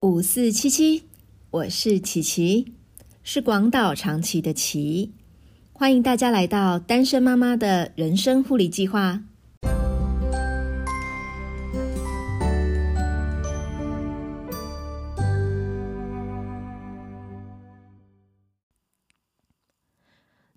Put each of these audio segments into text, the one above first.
五四七七，我是琪琪，是广岛长崎的琪，欢迎大家来到单身妈妈的人生护理计划。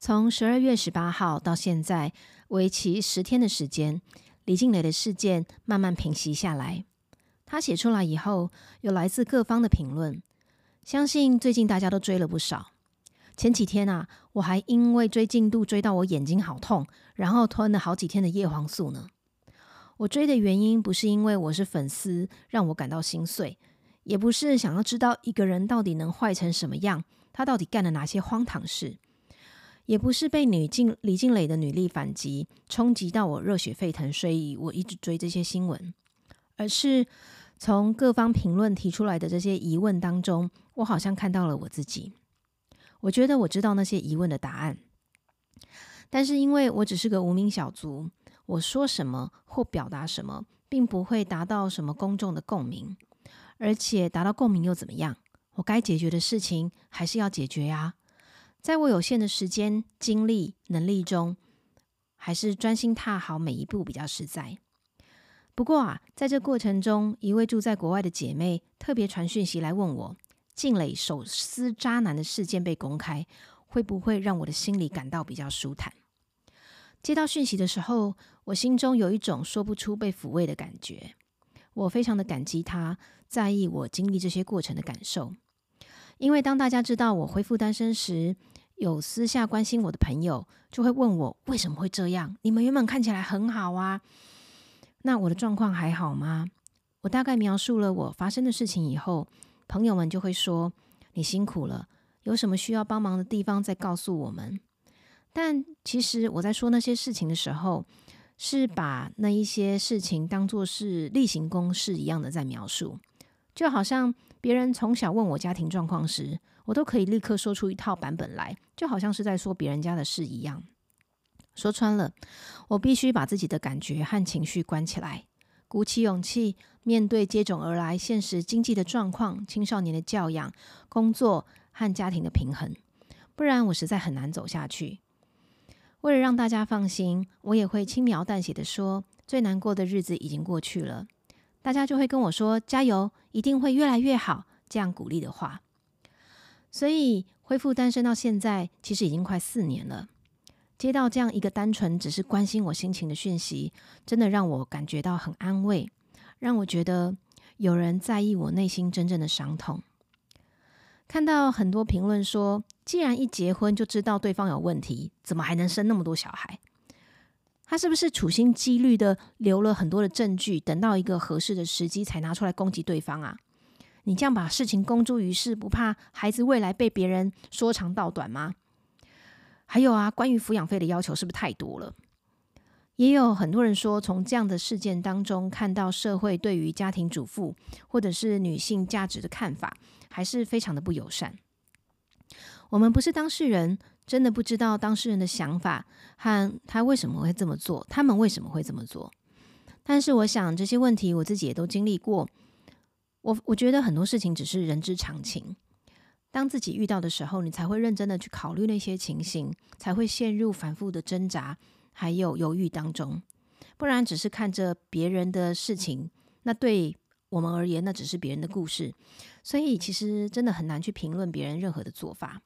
从十二月十八号到现在，为期十天的时间，李静蕾的事件慢慢平息下来。他写出来以后，有来自各方的评论，相信最近大家都追了不少。前几天啊，我还因为追进度追到我眼睛好痛，然后吞了好几天的叶黄素呢。我追的原因不是因为我是粉丝，让我感到心碎，也不是想要知道一个人到底能坏成什么样，他到底干了哪些荒唐事，也不是被女静李静蕾的女力反击冲击到我热血沸腾，所以我一直追这些新闻，而是。从各方评论提出来的这些疑问当中，我好像看到了我自己。我觉得我知道那些疑问的答案，但是因为我只是个无名小卒，我说什么或表达什么，并不会达到什么公众的共鸣。而且达到共鸣又怎么样？我该解决的事情还是要解决呀。在我有限的时间、精力、能力中，还是专心踏好每一步比较实在。不过啊，在这过程中，一位住在国外的姐妹特别传讯息来问我：静蕾手撕渣男的事件被公开，会不会让我的心里感到比较舒坦？接到讯息的时候，我心中有一种说不出被抚慰的感觉。我非常的感激她在意我经历这些过程的感受，因为当大家知道我恢复单身时，有私下关心我的朋友就会问我为什么会这样？你们原本看起来很好啊。那我的状况还好吗？我大概描述了我发生的事情以后，朋友们就会说：“你辛苦了，有什么需要帮忙的地方再告诉我们。”但其实我在说那些事情的时候，是把那一些事情当做是例行公事一样的在描述，就好像别人从小问我家庭状况时，我都可以立刻说出一套版本来，就好像是在说别人家的事一样。说穿了，我必须把自己的感觉和情绪关起来，鼓起勇气面对接踵而来现实经济的状况、青少年的教养、工作和家庭的平衡，不然我实在很难走下去。为了让大家放心，我也会轻描淡写的说，最难过的日子已经过去了，大家就会跟我说加油，一定会越来越好，这样鼓励的话。所以恢复单身到现在，其实已经快四年了。接到这样一个单纯只是关心我心情的讯息，真的让我感觉到很安慰，让我觉得有人在意我内心真正的伤痛。看到很多评论说，既然一结婚就知道对方有问题，怎么还能生那么多小孩？他是不是处心积虑的留了很多的证据，等到一个合适的时机才拿出来攻击对方啊？你这样把事情公诸于世，不怕孩子未来被别人说长道短吗？还有啊，关于抚养费的要求是不是太多了？也有很多人说，从这样的事件当中看到社会对于家庭主妇或者是女性价值的看法，还是非常的不友善。我们不是当事人，真的不知道当事人的想法和他为什么会这么做，他们为什么会这么做。但是我想这些问题我自己也都经历过，我我觉得很多事情只是人之常情。当自己遇到的时候，你才会认真的去考虑那些情形，才会陷入反复的挣扎还有犹豫当中。不然只是看着别人的事情，那对我们而言，那只是别人的故事。所以其实真的很难去评论别人任何的做法。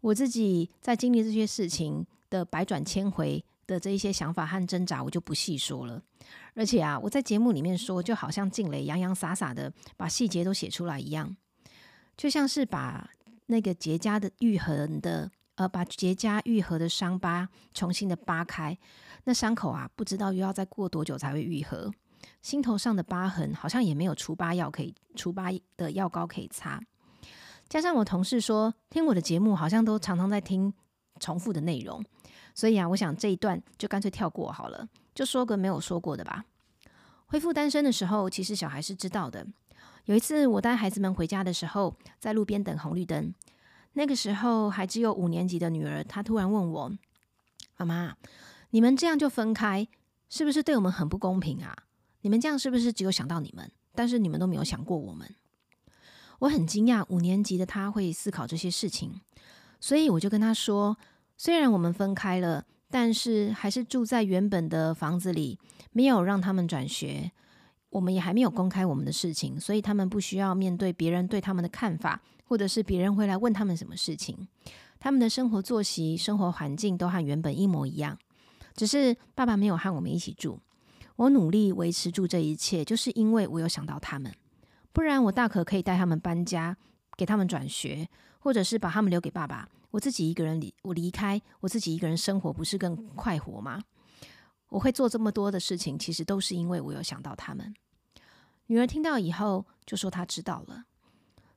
我自己在经历这些事情的百转千回的这一些想法和挣扎，我就不细说了。而且啊，我在节目里面说，就好像静蕾洋洋洒洒的把细节都写出来一样。就像是把那个结痂的愈合的，呃，把结痂愈合的伤疤重新的扒开，那伤口啊，不知道又要再过多久才会愈合。心头上的疤痕好像也没有除疤药可以除疤的药膏可以擦。加上我同事说，听我的节目好像都常常在听重复的内容，所以啊，我想这一段就干脆跳过好了，就说个没有说过的吧。恢复单身的时候，其实小孩是知道的。有一次，我带孩子们回家的时候，在路边等红绿灯。那个时候还只有五年级的女儿，她突然问我：“妈妈，你们这样就分开，是不是对我们很不公平啊？你们这样是不是只有想到你们，但是你们都没有想过我们？”我很惊讶五年级的他会思考这些事情，所以我就跟他说：虽然我们分开了，但是还是住在原本的房子里，没有让他们转学。我们也还没有公开我们的事情，所以他们不需要面对别人对他们的看法，或者是别人会来问他们什么事情。他们的生活作息、生活环境都和原本一模一样，只是爸爸没有和我们一起住。我努力维持住这一切，就是因为我有想到他们，不然我大可可以带他们搬家，给他们转学，或者是把他们留给爸爸，我自己一个人离我离开，我自己一个人生活，不是更快活吗？我会做这么多的事情，其实都是因为我有想到他们。女儿听到以后就说她知道了，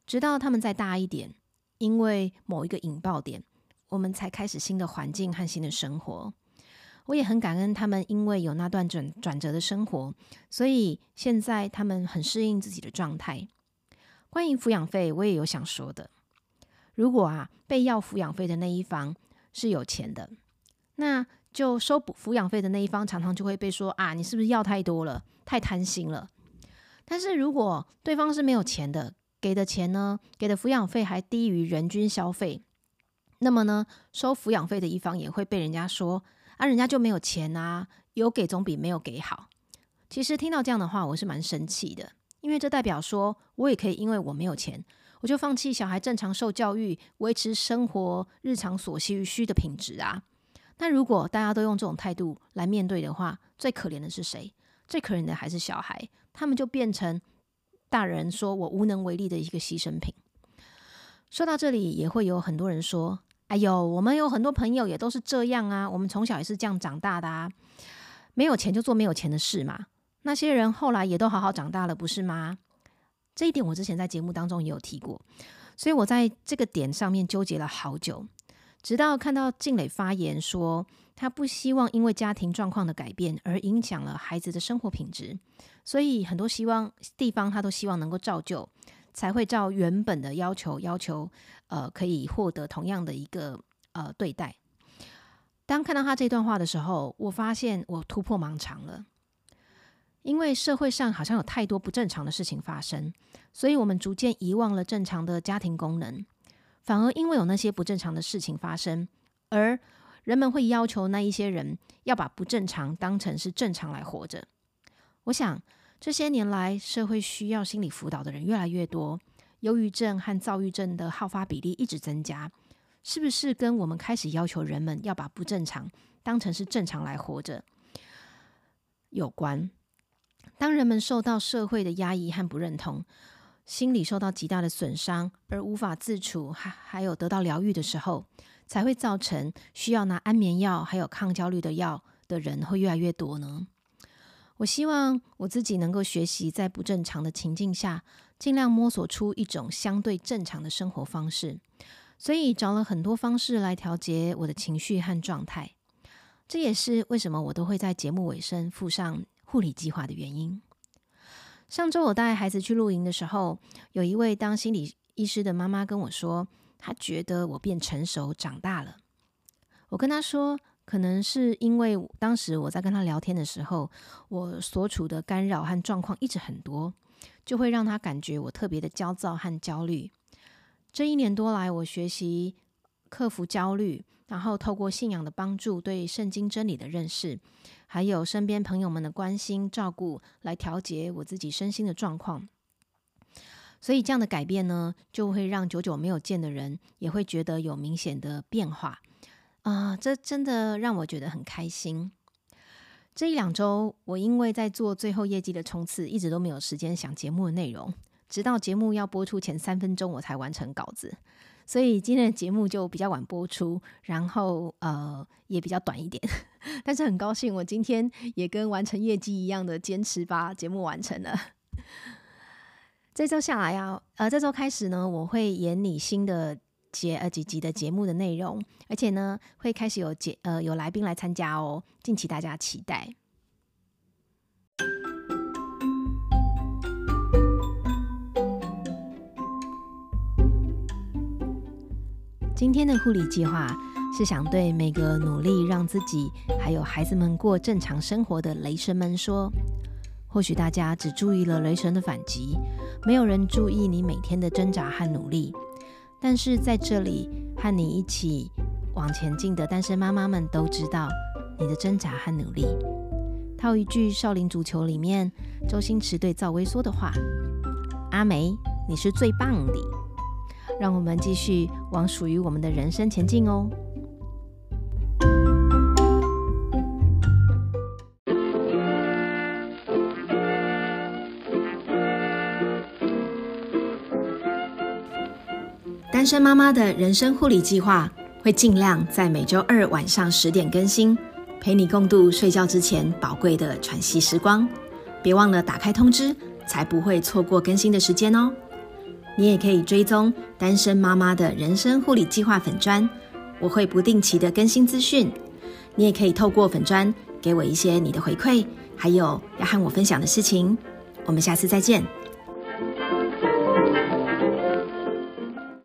直到他们再大一点，因为某一个引爆点，我们才开始新的环境和新的生活。我也很感恩他们，因为有那段转转折的生活，所以现在他们很适应自己的状态。关于抚养费，我也有想说的。如果啊，被要抚养费的那一方是有钱的，那就收补抚养费的那一方常常就会被说啊，你是不是要太多了，太贪心了？但是如果对方是没有钱的，给的钱呢，给的抚养费还低于人均消费，那么呢，收抚养费的一方也会被人家说啊，人家就没有钱啊，有给总比没有给好。其实听到这样的话，我是蛮生气的，因为这代表说我也可以因为我没有钱，我就放弃小孩正常受教育、维持生活日常所需需的品质啊。那如果大家都用这种态度来面对的话，最可怜的是谁？最可怜的还是小孩。他们就变成大人说我无能为力的一个牺牲品。说到这里，也会有很多人说：“哎呦，我们有很多朋友也都是这样啊，我们从小也是这样长大的啊，没有钱就做没有钱的事嘛。那些人后来也都好好长大了，不是吗？”这一点我之前在节目当中也有提过，所以我在这个点上面纠结了好久，直到看到静蕾发言说。他不希望因为家庭状况的改变而影响了孩子的生活品质，所以很多希望地方他都希望能够照旧，才会照原本的要求要求，呃，可以获得同样的一个呃对待。当看到他这段话的时候，我发现我突破盲肠了，因为社会上好像有太多不正常的事情发生，所以我们逐渐遗忘了正常的家庭功能，反而因为有那些不正常的事情发生而。人们会要求那一些人要把不正常当成是正常来活着。我想这些年来，社会需要心理辅导的人越来越多，忧郁症和躁郁症的好发比例一直增加，是不是跟我们开始要求人们要把不正常当成是正常来活着有关？当人们受到社会的压抑和不认同，心理受到极大的损伤而无法自处，还还有得到疗愈的时候。才会造成需要拿安眠药还有抗焦虑的药的人会越来越多呢。我希望我自己能够学习在不正常的情境下，尽量摸索出一种相对正常的生活方式。所以找了很多方式来调节我的情绪和状态。这也是为什么我都会在节目尾声附上护理计划的原因。上周我带孩子去露营的时候，有一位当心理医师的妈妈跟我说。她觉得我变成熟长大了。我跟她说，可能是因为当时我在跟她聊天的时候，我所处的干扰和状况一直很多，就会让她感觉我特别的焦躁和焦虑。这一年多来，我学习克服焦虑，然后透过信仰的帮助，对圣经真理的认识，还有身边朋友们的关心照顾，来调节我自己身心的状况。所以这样的改变呢，就会让久久没有见的人也会觉得有明显的变化啊！这真的让我觉得很开心。这一两周，我因为在做最后业绩的冲刺，一直都没有时间想节目的内容，直到节目要播出前三分钟，我才完成稿子。所以今天的节目就比较晚播出，然后呃也比较短一点。但是很高兴，我今天也跟完成业绩一样的坚持把节目完成了。这周下来啊，呃，这周开始呢，我会演你新的节呃几集的节目的内容，而且呢，会开始有节呃有来宾来参加哦，敬请大家期待。今天的护理计划是想对每个努力让自己还有孩子们过正常生活的雷神们说。或许大家只注意了雷神的反击，没有人注意你每天的挣扎和努力。但是在这里和你一起往前进的单身妈妈们都知道你的挣扎和努力。套一句《少林足球》里面周星驰对赵薇说的话：“阿梅，你是最棒的。”让我们继续往属于我们的人生前进哦。单身妈妈的人生护理计划会尽量在每周二晚上十点更新，陪你共度睡觉之前宝贵的喘息时光。别忘了打开通知，才不会错过更新的时间哦。你也可以追踪单身妈妈的人生护理计划粉砖，我会不定期的更新资讯。你也可以透过粉砖给我一些你的回馈，还有要和我分享的事情。我们下次再见。